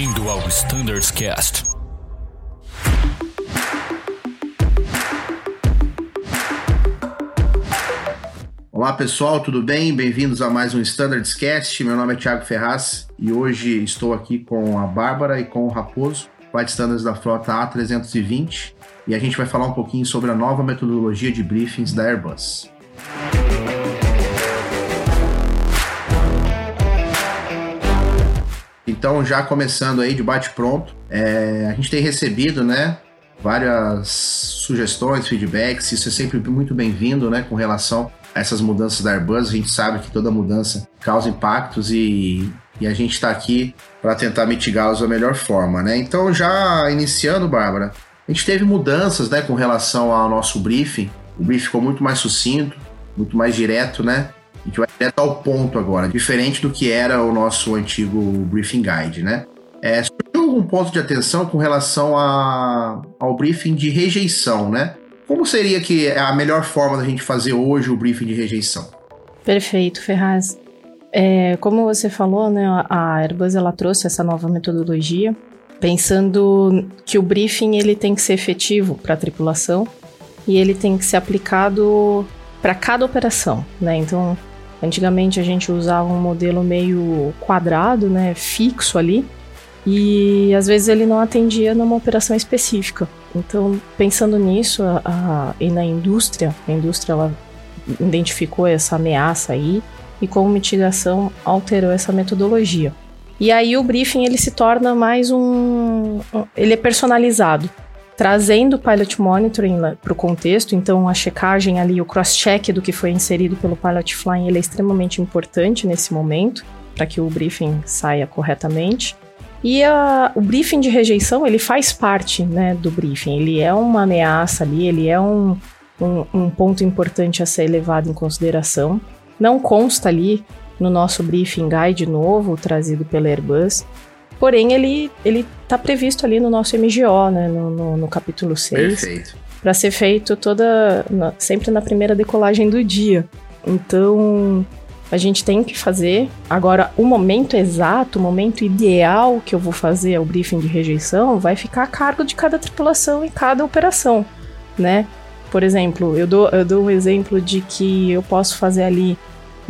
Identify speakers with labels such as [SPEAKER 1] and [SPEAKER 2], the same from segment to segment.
[SPEAKER 1] Bem-vindo ao Standards Cast.
[SPEAKER 2] Olá pessoal, tudo bem? Bem-vindos a mais um Standards Cast. Meu nome é Thiago Ferraz e hoje estou aqui com a Bárbara e com o Raposo, Flight Standards da frota A320, e a gente vai falar um pouquinho sobre a nova metodologia de briefings da Airbus. Então, já começando aí de bate-pronto, é, a gente tem recebido, né, várias sugestões, feedbacks, isso é sempre muito bem-vindo, né, com relação a essas mudanças da Airbus. A gente sabe que toda mudança causa impactos e, e a gente está aqui para tentar mitigá-los da melhor forma, né. Então, já iniciando, Bárbara, a gente teve mudanças, né, com relação ao nosso briefing. O briefing ficou muito mais sucinto, muito mais direto, né? A gente vai direto ao ponto agora, diferente do que era o nosso antigo briefing guide, né? É, surgiu um ponto de atenção com relação a, ao briefing de rejeição, né? Como seria que é a melhor forma da gente fazer hoje o briefing de rejeição?
[SPEAKER 3] Perfeito, Ferraz. É, como você falou, né, a Airbus ela trouxe essa nova metodologia, pensando que o briefing ele tem que ser efetivo para a tripulação e ele tem que ser aplicado para cada operação, né? Então, Antigamente a gente usava um modelo meio quadrado, né, fixo ali, e às vezes ele não atendia numa operação específica. Então, pensando nisso, a, a, e na indústria, a indústria ela identificou essa ameaça aí e como mitigação alterou essa metodologia. E aí o briefing ele se torna mais um, ele é personalizado trazendo o pilot monitoring para o contexto, então a checagem ali, o cross-check do que foi inserido pelo pilot flying, ele é extremamente importante nesse momento, para que o briefing saia corretamente. E a, o briefing de rejeição, ele faz parte né, do briefing, ele é uma ameaça ali, ele é um, um, um ponto importante a ser levado em consideração. Não consta ali no nosso briefing guide novo, trazido pela Airbus, Porém, ele, ele tá previsto ali no nosso MGO, né? No, no, no capítulo 6.
[SPEAKER 2] Perfeito.
[SPEAKER 3] Para ser feito toda. Na, sempre na primeira decolagem do dia. Então, a gente tem que fazer. Agora, o momento exato, o momento ideal que eu vou fazer o briefing de rejeição vai ficar a cargo de cada tripulação e cada operação, né? Por exemplo, eu dou, eu dou um exemplo de que eu posso fazer ali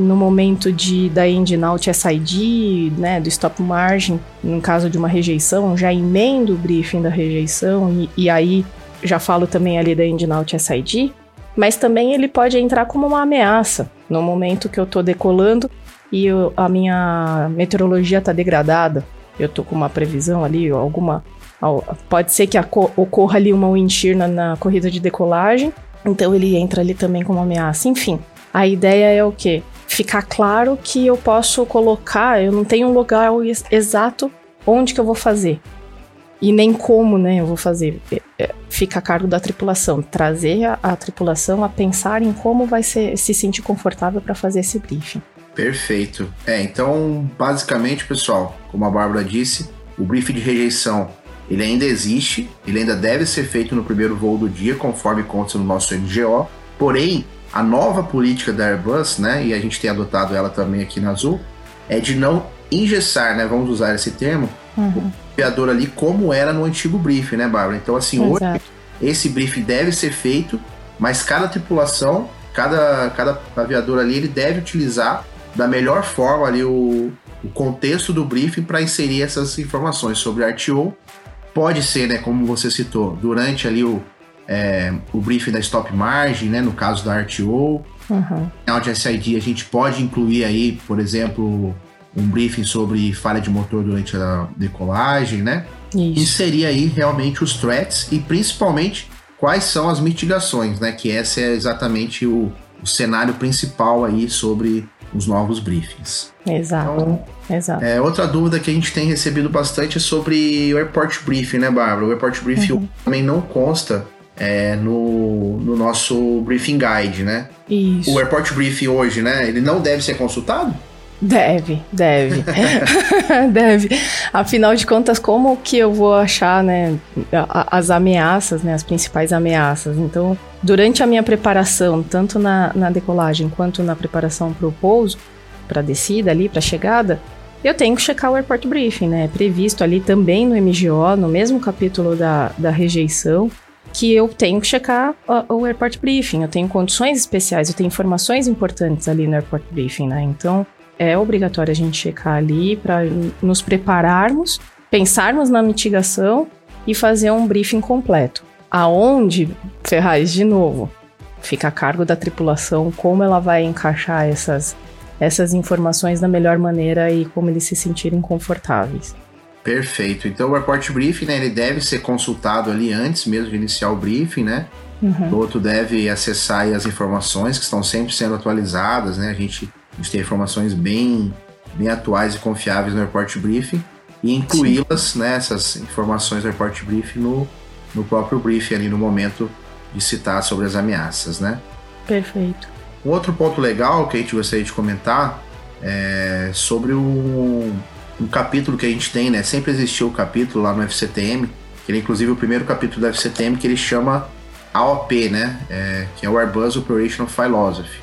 [SPEAKER 3] no momento de da out SID, né, do stop margin, no caso de uma rejeição, já emendo o briefing da rejeição e, e aí já falo também ali da out SID, mas também ele pode entrar como uma ameaça no momento que eu estou decolando e eu, a minha meteorologia está degradada, eu estou com uma previsão ali, alguma pode ser que ocorra ali uma wind shear na, na corrida de decolagem, então ele entra ali também como ameaça. Enfim, a ideia é o quê? Ficar claro que eu posso colocar, eu não tenho um lugar exato onde que eu vou fazer. E nem como, né, eu vou fazer. É, é, fica a cargo da tripulação, trazer a, a tripulação a pensar em como vai ser, se sentir confortável para fazer esse briefing.
[SPEAKER 2] Perfeito. É, então, basicamente, pessoal, como a Bárbara disse, o briefing de rejeição ele ainda existe, ele ainda deve ser feito no primeiro voo do dia, conforme consta no nosso MGO. Porém, a nova política da Airbus, né, e a gente tem adotado ela também aqui na Azul, é de não engessar, né, vamos usar esse termo, uhum. o aviador ali como era no antigo briefing, né, Bárbara? Então, assim, Exato. hoje esse briefing deve ser feito, mas cada tripulação, cada, cada aviador ali, ele deve utilizar da melhor forma ali o, o contexto do briefing para inserir essas informações sobre RTO. Pode ser, né, como você citou, durante ali o, é, o briefing da stop margin, né, no caso da RTO. Uhum. Na de SID a gente pode incluir aí, por exemplo, um briefing sobre falha de motor durante a decolagem, né? Isso. Inserir aí realmente os threats e principalmente quais são as mitigações, né? Que esse é exatamente o, o cenário principal aí sobre os novos briefings.
[SPEAKER 3] Exato. Então, Exato.
[SPEAKER 2] É, outra dúvida que a gente tem recebido bastante é sobre o Airport Briefing, né, Bárbara? O Airport Briefing uhum. também não consta é, no, no nosso briefing guide, né?
[SPEAKER 3] Isso.
[SPEAKER 2] O airport briefing hoje, né? Ele não deve ser consultado?
[SPEAKER 3] Deve, deve. deve. Afinal de contas, como que eu vou achar, né, as ameaças, né, as principais ameaças? Então, durante a minha preparação, tanto na, na decolagem quanto na preparação para o pouso, para a descida ali, para a chegada, eu tenho que checar o airport briefing, né? É previsto ali também no MGO, no mesmo capítulo da, da rejeição, que eu tenho que checar o, airport briefing. Eu tenho condições especiais, eu tenho informações importantes ali no airport briefing, né? Então, é obrigatório a gente checar ali para nos prepararmos, pensarmos na mitigação e fazer um briefing completo. Aonde, Ferraz, de novo, fica a cargo da tripulação como ela vai encaixar essas essas informações da melhor maneira e como eles se sentirem confortáveis.
[SPEAKER 2] Perfeito. Então o report briefing, né, ele deve ser consultado ali antes mesmo de iniciar o briefing, né? Uhum. O outro deve acessar as informações que estão sempre sendo atualizadas, né? A gente, a gente tem informações bem, bem atuais e confiáveis no report briefing e incluí-las, né, essas informações do report briefing no, no próprio briefing ali no momento de citar sobre as ameaças, né?
[SPEAKER 3] Perfeito.
[SPEAKER 2] Um outro ponto legal que a gente gostaria de comentar é sobre um, um capítulo que a gente tem, né? Sempre existiu o capítulo lá no FCTM, que é inclusive o primeiro capítulo do FCTM que ele chama AOP, né? É, que é o Airbus Operational Philosophy.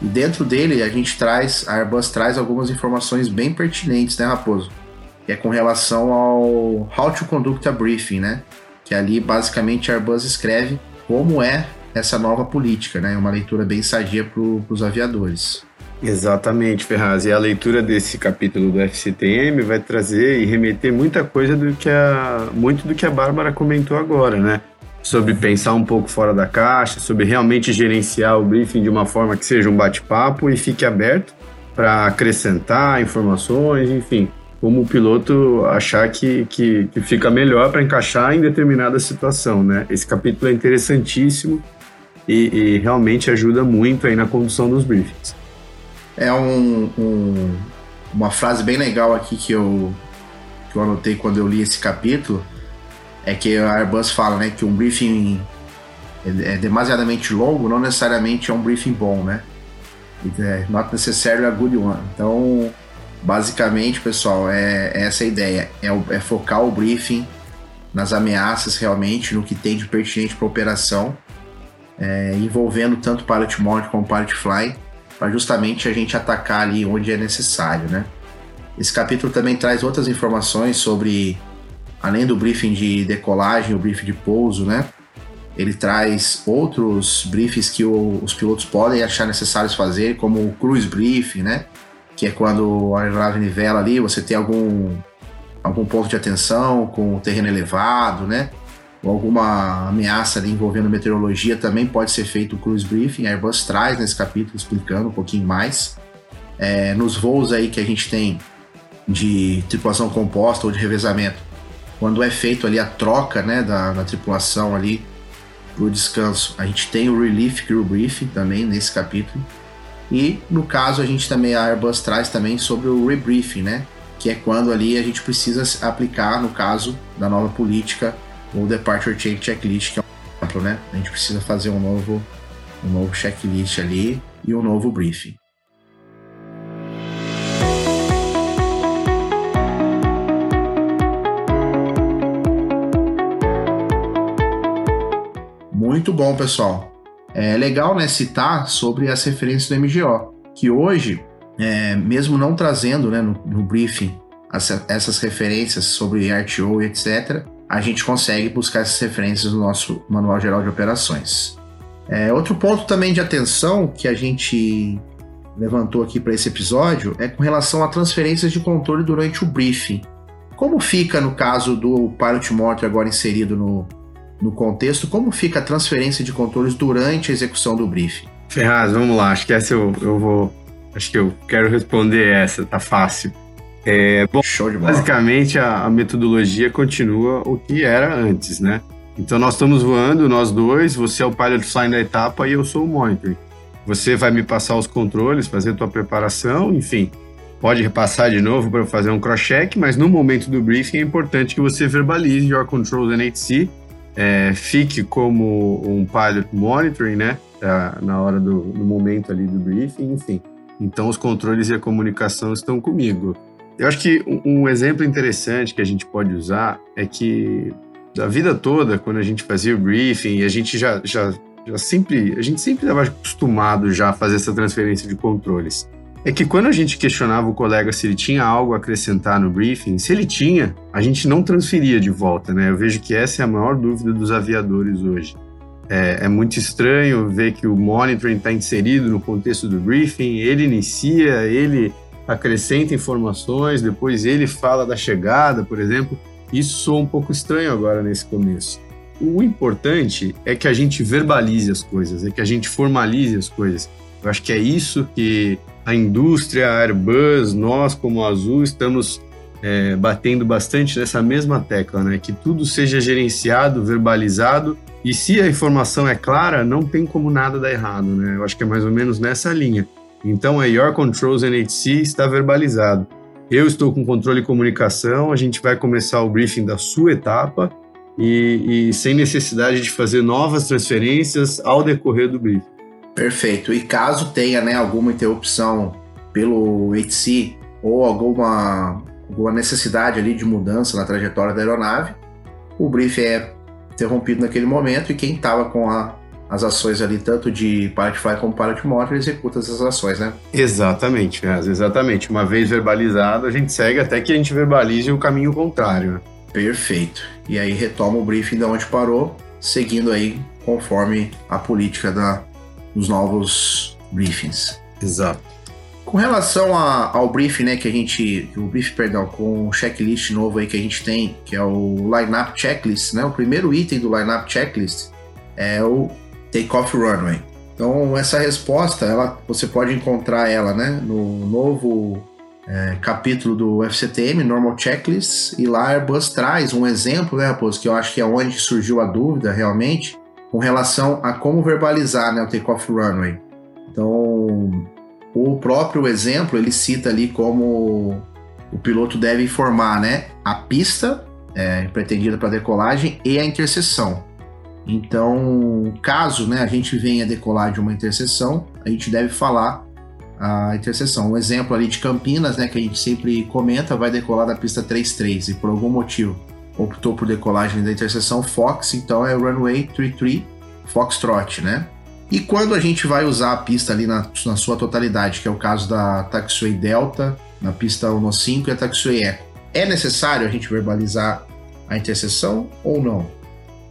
[SPEAKER 2] E dentro dele a gente traz, a Airbus traz algumas informações bem pertinentes, né, Raposo? Que é com relação ao How to Conduct a Briefing, né? Que ali basicamente a Airbus escreve como é essa nova política, né? Uma leitura bem sadia para os aviadores.
[SPEAKER 4] Exatamente, Ferraz. E a leitura desse capítulo do FCTM vai trazer e remeter muita coisa do que a muito do que a Bárbara comentou agora, né? Sobre pensar um pouco fora da caixa, sobre realmente gerenciar o briefing de uma forma que seja um bate-papo e fique aberto para acrescentar informações, enfim, como o piloto achar que, que, que fica melhor para encaixar em determinada situação, né? Esse capítulo é interessantíssimo e, e, realmente ajuda muito aí na condução dos briefings.
[SPEAKER 2] É um, um, uma frase bem legal aqui que eu, que eu anotei quando eu li esse capítulo, é que a Airbus fala né, que um briefing é, é demasiadamente longo não necessariamente é um briefing bom, né? É not necessarily a good one. Então, basicamente, pessoal, é, é essa a ideia. É, é focar o briefing nas ameaças realmente, no que tem de pertinente para a operação é, envolvendo tanto Pilot Mode como Pilot Fly, para justamente a gente atacar ali onde é necessário, né? Esse capítulo também traz outras informações sobre, além do briefing de decolagem, o briefing de pouso, né? Ele traz outros briefings que o, os pilotos podem achar necessários fazer, como o cruise briefing, né? Que é quando a aeronave nivela ali, você tem algum, algum ponto de atenção com o terreno elevado, né? Ou alguma ameaça ali envolvendo meteorologia, também pode ser feito o cruise briefing. A Airbus traz nesse capítulo explicando um pouquinho mais. É, nos voos aí que a gente tem de tripulação composta ou de revezamento, quando é feito ali a troca né, da, da tripulação ali para o descanso, a gente tem o Relief Crew Briefing também nesse capítulo. E no caso a gente também, a Airbus traz também sobre o rebriefing, né? Que é quando ali a gente precisa aplicar, no caso da nova política o Departure Change Checklist, que é um exemplo, né? A gente precisa fazer um novo, um novo checklist ali e um novo briefing. Muito bom, pessoal. É legal né, citar sobre as referências do MGO, que hoje, é, mesmo não trazendo né, no, no briefing as, essas referências sobre RTO e etc., a gente consegue buscar essas referências no nosso Manual Geral de Operações. É, outro ponto também de atenção que a gente levantou aqui para esse episódio é com relação a transferências de controle durante o briefing. Como fica no caso do Pilot Mortar agora inserido no, no contexto, como fica a transferência de controles durante a execução do briefing?
[SPEAKER 4] Ferraz, vamos lá, acho que essa eu, eu vou. Acho que eu quero responder essa, tá fácil. É, bom, basicamente a, a, metodologia continua o que era antes, né? Então nós estamos voando, nós dois, você é o pilot sign da etapa e eu sou o monitoring. Você vai me passar os controles, fazer a tua preparação, enfim. Pode repassar de novo para fazer um cross-check, mas no momento do briefing é importante que você verbalize your controls NHC, é, fique como um pilot monitoring, né? Na hora do no momento ali do briefing, enfim. Então os controles e a comunicação estão comigo. Eu acho que um exemplo interessante que a gente pode usar é que da vida toda, quando a gente fazia o briefing, a gente já, já, já sempre, a gente sempre estava acostumado já a fazer essa transferência de controles. é que quando a gente questionava o colega se ele tinha algo a acrescentar no briefing, se ele tinha, a gente não transferia de volta, né? Eu vejo que essa é a maior dúvida dos aviadores hoje. É, é muito estranho ver que o monitoring está inserido no contexto do briefing, ele inicia, ele acrescenta informações, depois ele fala da chegada, por exemplo. Isso soa um pouco estranho agora nesse começo. O importante é que a gente verbalize as coisas, é que a gente formalize as coisas. Eu acho que é isso que a indústria, a Airbus, nós como Azul estamos é, batendo bastante nessa mesma tecla, né? Que tudo seja gerenciado, verbalizado e se a informação é clara, não tem como nada dar errado, né? Eu acho que é mais ou menos nessa linha. Então, a Your Controls NHC está verbalizado. Eu estou com controle e comunicação, a gente vai começar o briefing da sua etapa e, e sem necessidade de fazer novas transferências ao decorrer do briefing.
[SPEAKER 2] Perfeito. E caso tenha né, alguma interrupção pelo HC ou alguma, alguma necessidade ali de mudança na trajetória da aeronave, o briefing é interrompido naquele momento e quem estava com a, as ações ali, tanto de Fly como Motor, executa essas ações, né?
[SPEAKER 4] Exatamente, exatamente. Uma vez verbalizado, a gente segue até que a gente verbalize o caminho contrário.
[SPEAKER 2] Perfeito. E aí retoma o briefing de onde parou, seguindo aí conforme a política da, nos novos briefings.
[SPEAKER 4] Exato.
[SPEAKER 2] Com relação a, ao briefing, né, que a gente, o briefing, perdão, com o checklist novo aí que a gente tem, que é o lineup checklist, né, o primeiro item do lineup checklist é o takeoff runway. Então essa resposta, ela, você pode encontrar ela, né, no novo é, capítulo do FCTM, Normal Checklist, e lá a Airbus traz um exemplo, né, Raposo, que eu acho que é onde surgiu a dúvida realmente, com relação a como verbalizar né, o takeoff runway. Então, o próprio exemplo ele cita ali como o piloto deve informar né, a pista é, pretendida para decolagem e a interseção. Então, caso né, a gente venha decolar de uma interseção, a gente deve falar a interseção. Um exemplo ali de Campinas, né, que a gente sempre comenta, vai decolar da pista 33 e por algum motivo optou por decolagem da interseção Fox, então é runway 33 Foxtrot, né? E quando a gente vai usar a pista ali na, na sua totalidade, que é o caso da Taxiway Delta, na pista 1.5 e a Taxiway Echo, é necessário a gente verbalizar a interseção ou não?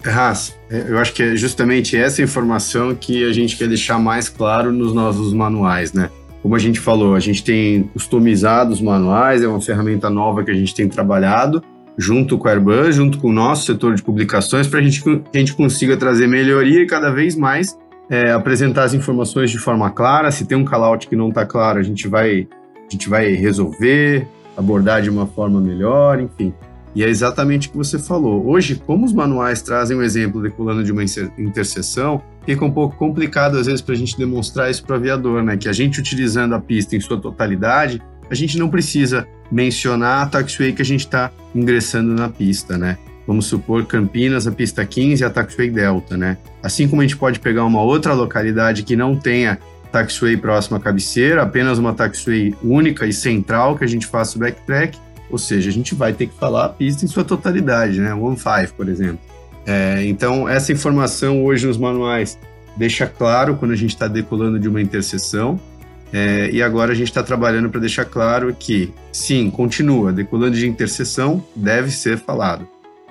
[SPEAKER 4] Haas, eu acho que é justamente essa informação que a gente quer deixar mais claro nos nossos manuais, né? Como a gente falou, a gente tem customizado os manuais, é uma ferramenta nova que a gente tem trabalhado, junto com a Airbus, junto com o nosso setor de publicações, para gente, que a gente consiga trazer melhoria e cada vez mais é, apresentar as informações de forma clara. Se tem um call-out que não está claro, a gente, vai, a gente vai resolver, abordar de uma forma melhor, enfim. E é exatamente o que você falou. Hoje, como os manuais trazem um exemplo decolando de uma interseção, fica um pouco complicado às vezes para a gente demonstrar isso para o aviador, né? Que a gente utilizando a pista em sua totalidade, a gente não precisa mencionar a taxiway que a gente está ingressando na pista, né? Vamos supor Campinas, a pista 15 e a taxiway Delta, né? Assim como a gente pode pegar uma outra localidade que não tenha taxiway próxima à cabeceira, apenas uma taxiway única e central que a gente faça o backtrack, ou seja, a gente vai ter que falar a pista em sua totalidade, né? One five, por exemplo. É, então, essa informação hoje nos manuais deixa claro quando a gente está decolando de uma interseção, é, e agora a gente está trabalhando para deixar claro que, sim, continua, decolando de interseção deve ser falado.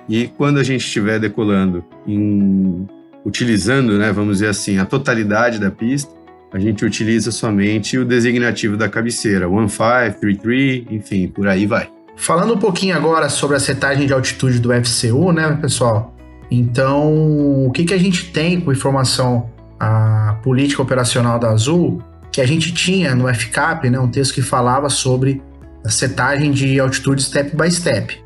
[SPEAKER 4] E quando a gente estiver decolando, em, utilizando, né, vamos dizer assim, a totalidade da pista, a gente utiliza somente o designativo da cabeceira, 1533, enfim, por aí vai.
[SPEAKER 2] Falando um pouquinho agora sobre a setagem de altitude do FCU, né, pessoal? Então, o que, que a gente tem com informação a política operacional da Azul que a gente tinha no FCAP, né, um texto que falava sobre a setagem de altitude step by step.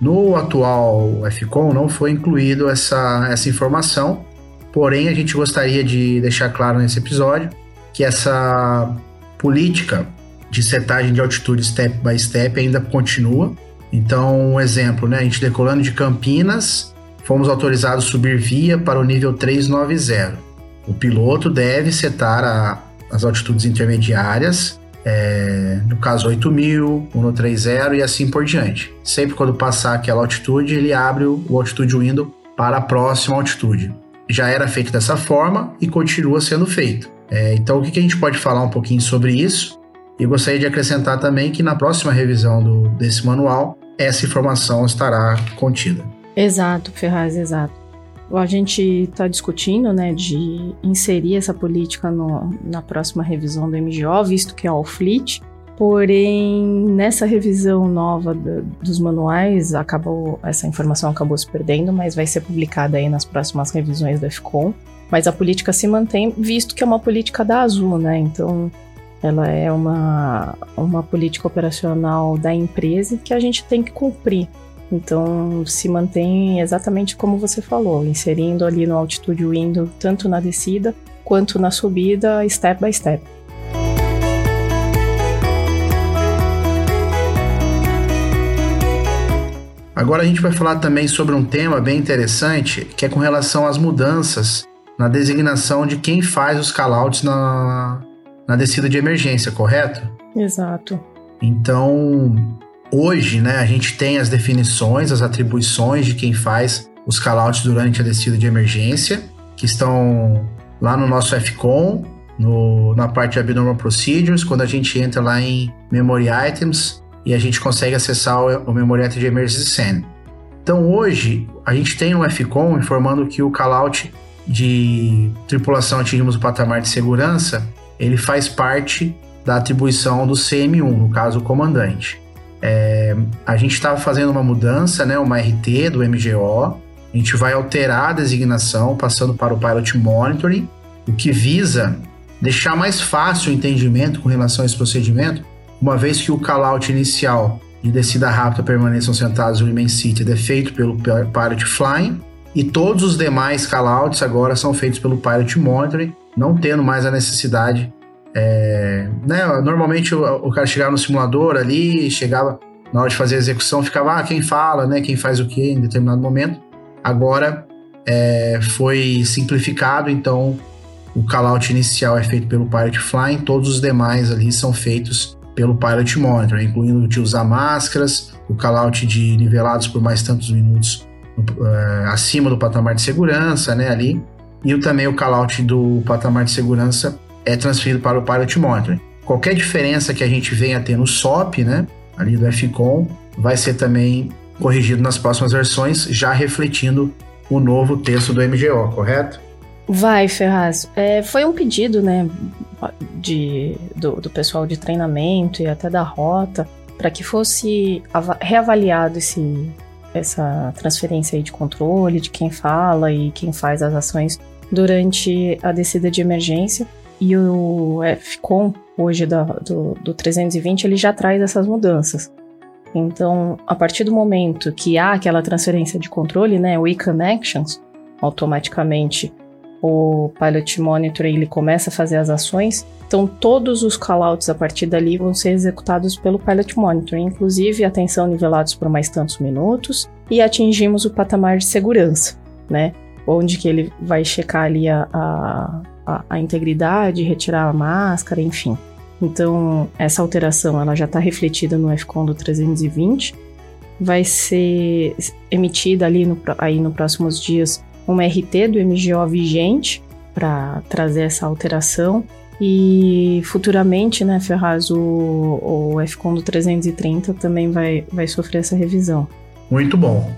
[SPEAKER 2] No atual FCOM não foi incluído essa, essa informação, porém a gente gostaria de deixar claro nesse episódio que essa política de setagem de altitude step by step ainda continua. Então, um exemplo, né, a gente decolando de Campinas, fomos autorizados a subir via para o nível 390. O piloto deve setar a as altitudes intermediárias, é, no caso 8000, 130 e assim por diante. Sempre quando passar aquela altitude, ele abre o, o altitude window para a próxima altitude. Já era feito dessa forma e continua sendo feito. É, então, o que, que a gente pode falar um pouquinho sobre isso? E gostaria de acrescentar também que na próxima revisão do, desse manual, essa informação estará contida.
[SPEAKER 3] Exato, Ferraz, exato. A gente está discutindo né, de inserir essa política no, na próxima revisão do MGO, visto que é o fleet. Porém, nessa revisão nova do, dos manuais, acabou essa informação acabou se perdendo, mas vai ser publicada aí nas próximas revisões do FCOM. Mas a política se mantém, visto que é uma política da Azul, né? Então, ela é uma, uma política operacional da empresa que a gente tem que cumprir. Então, se mantém exatamente como você falou, inserindo ali no altitude window, tanto na descida quanto na subida, step by step.
[SPEAKER 2] Agora a gente vai falar também sobre um tema bem interessante, que é com relação às mudanças na designação de quem faz os callouts na, na descida de emergência, correto?
[SPEAKER 3] Exato.
[SPEAKER 2] Então, hoje, né, a gente tem as definições, as atribuições de quem faz os callouts durante a descida de emergência, que estão lá no nosso FCOM, no, na parte de Abnormal Procedures, quando a gente entra lá em Memory Items e a gente consegue acessar o, o Memory Item de Emergency Send. Então hoje a gente tem no FCOM informando que o callout de tripulação atingimos o patamar de segurança ele faz parte da atribuição do CM1, no caso o comandante. É, a gente estava fazendo uma mudança, né, uma RT do MGO, a gente vai alterar a designação, passando para o Pilot Monitoring, o que visa deixar mais fácil o entendimento com relação a esse procedimento, uma vez que o callout inicial de descida rápida permaneçam sentados no Remain Seated é feito pelo Pilot Flying, e todos os demais callouts agora são feitos pelo Pilot Monitoring, não tendo mais a necessidade. É, né, normalmente o, o, cara chegava no simulador ali, chegava na hora de fazer a execução, ficava ah, quem fala, né, quem faz o que em determinado momento. Agora é, foi simplificado, então o callout inicial é feito pelo Pilot Flying, todos os demais ali são feitos pelo Pilot Monitor, incluindo de usar máscaras, o callout de nivelados por mais tantos minutos uh, acima do patamar de segurança, né, ali, e também o callout do patamar de segurança é transferido para o Pilot Monitoring. Qualquer diferença que a gente venha ter no SOP, né, ali do FCOM, vai ser também corrigido nas próximas versões, já refletindo o novo texto do MGO, correto?
[SPEAKER 3] Vai, Ferraz. É, foi um pedido, né, de, do, do pessoal de treinamento e até da rota, para que fosse reavaliado esse, essa transferência aí de controle, de quem fala e quem faz as ações durante a descida de emergência. E o FCOM, hoje do, do 320, ele já traz essas mudanças. Então, a partir do momento que há aquela transferência de controle, né, o e-connections, automaticamente o Pilot Monitor ele começa a fazer as ações. Então, todos os callouts a partir dali vão ser executados pelo Pilot Monitor, inclusive atenção nivelados por mais tantos minutos e atingimos o patamar de segurança, né? Onde que ele vai checar ali a, a, a integridade, retirar a máscara, enfim. Então, essa alteração ela já está refletida no FCON do 320, vai ser emitida ali no, aí nos próximos dias uma RT do MGO vigente para trazer essa alteração e futuramente, né, Ferraz, o, o FCON do 330 também vai, vai sofrer essa revisão.
[SPEAKER 2] Muito bom.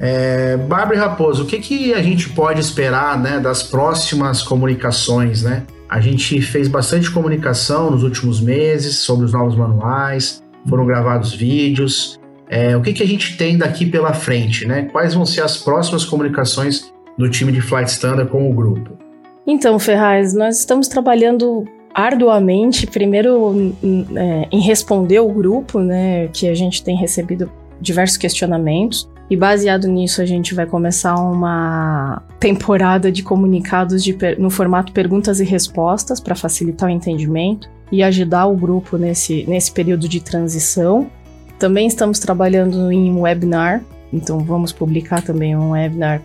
[SPEAKER 2] É, Bárbara Raposo, o que, que a gente pode esperar né, das próximas comunicações? Né? A gente fez bastante comunicação nos últimos meses sobre os novos manuais, foram gravados vídeos. É, o que, que a gente tem daqui pela frente? Né? Quais vão ser as próximas comunicações do time de Flight Standard com o grupo?
[SPEAKER 3] Então, Ferraz, nós estamos trabalhando arduamente, primeiro é, em responder o grupo, né, que a gente tem recebido diversos questionamentos. E baseado nisso, a gente vai começar uma temporada de comunicados de no formato perguntas e respostas para facilitar o entendimento e ajudar o grupo nesse, nesse período de transição. Também estamos trabalhando em um webinar, então vamos publicar também um webinar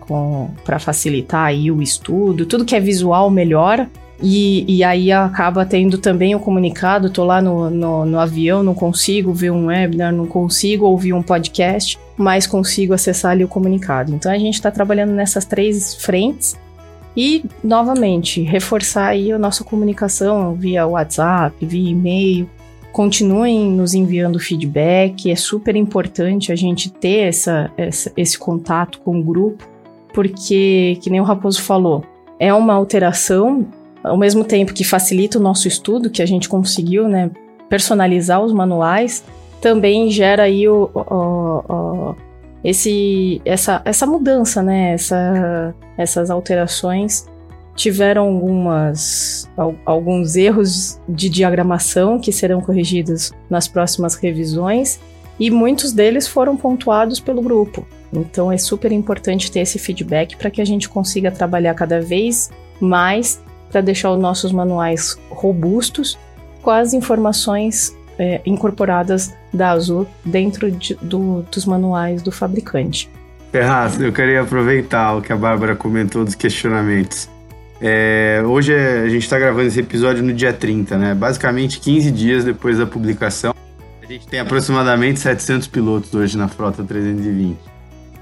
[SPEAKER 3] para facilitar aí o estudo. Tudo que é visual melhora. E, e aí acaba tendo também o comunicado, tô lá no, no, no avião, não consigo ver um webinar, não consigo ouvir um podcast mais consigo acessar ali o comunicado. Então a gente está trabalhando nessas três frentes e, novamente, reforçar aí a nossa comunicação via WhatsApp, via e-mail, continuem nos enviando feedback, é super importante a gente ter essa, essa, esse contato com o grupo, porque, que nem o Raposo falou, é uma alteração, ao mesmo tempo que facilita o nosso estudo, que a gente conseguiu né, personalizar os manuais, também gera aí o, o, o, esse, essa, essa mudança, né, essa, essas alterações tiveram algumas, alguns erros de diagramação que serão corrigidos nas próximas revisões e muitos deles foram pontuados pelo grupo. Então é super importante ter esse feedback para que a gente consiga trabalhar cada vez mais para deixar os nossos manuais robustos com as informações é, incorporadas da Azul dentro de, do, dos manuais do fabricante.
[SPEAKER 4] Ferraz, eu queria aproveitar o que a Bárbara comentou dos questionamentos. É, hoje é, a gente está gravando esse episódio no dia 30, né? Basicamente 15 dias depois da publicação. A gente tem aproximadamente 700 pilotos hoje na frota 320.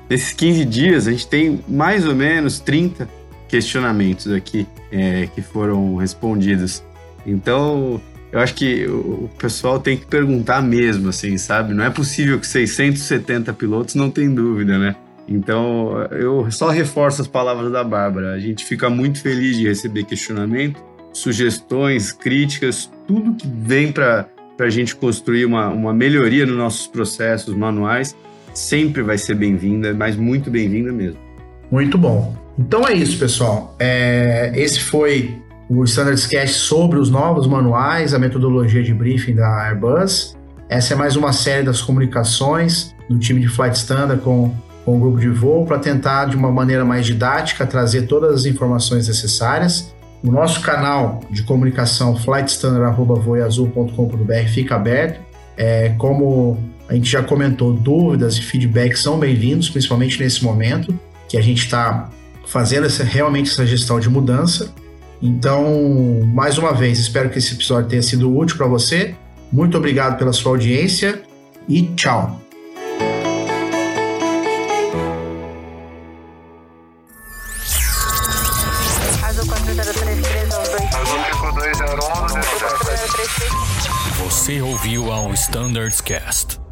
[SPEAKER 4] Nesses 15 dias, a gente tem mais ou menos 30 questionamentos aqui é, que foram respondidos. Então, eu acho que o pessoal tem que perguntar mesmo, assim, sabe? Não é possível que 670 pilotos não tenham dúvida, né? Então, eu só reforço as palavras da Bárbara. A gente fica muito feliz de receber questionamento, sugestões, críticas, tudo que vem para a gente construir uma, uma melhoria nos nossos processos manuais, sempre vai ser bem-vinda, mas muito bem-vinda mesmo.
[SPEAKER 2] Muito bom. Então é isso, pessoal. É, esse foi o Standards Cast sobre os novos manuais, a metodologia de briefing da Airbus. Essa é mais uma série das comunicações do time de Flight Standard com com o grupo de voo para tentar, de uma maneira mais didática, trazer todas as informações necessárias. O nosso canal de comunicação flightstandard.voeazul.com.br fica aberto. É, como a gente já comentou, dúvidas e feedbacks são bem-vindos, principalmente nesse momento que a gente está fazendo essa, realmente essa gestão de mudança. Então, mais uma vez, espero que esse episódio tenha sido útil para você. Muito obrigado pela sua audiência e tchau!
[SPEAKER 1] Você ouviu ao Standards Cast.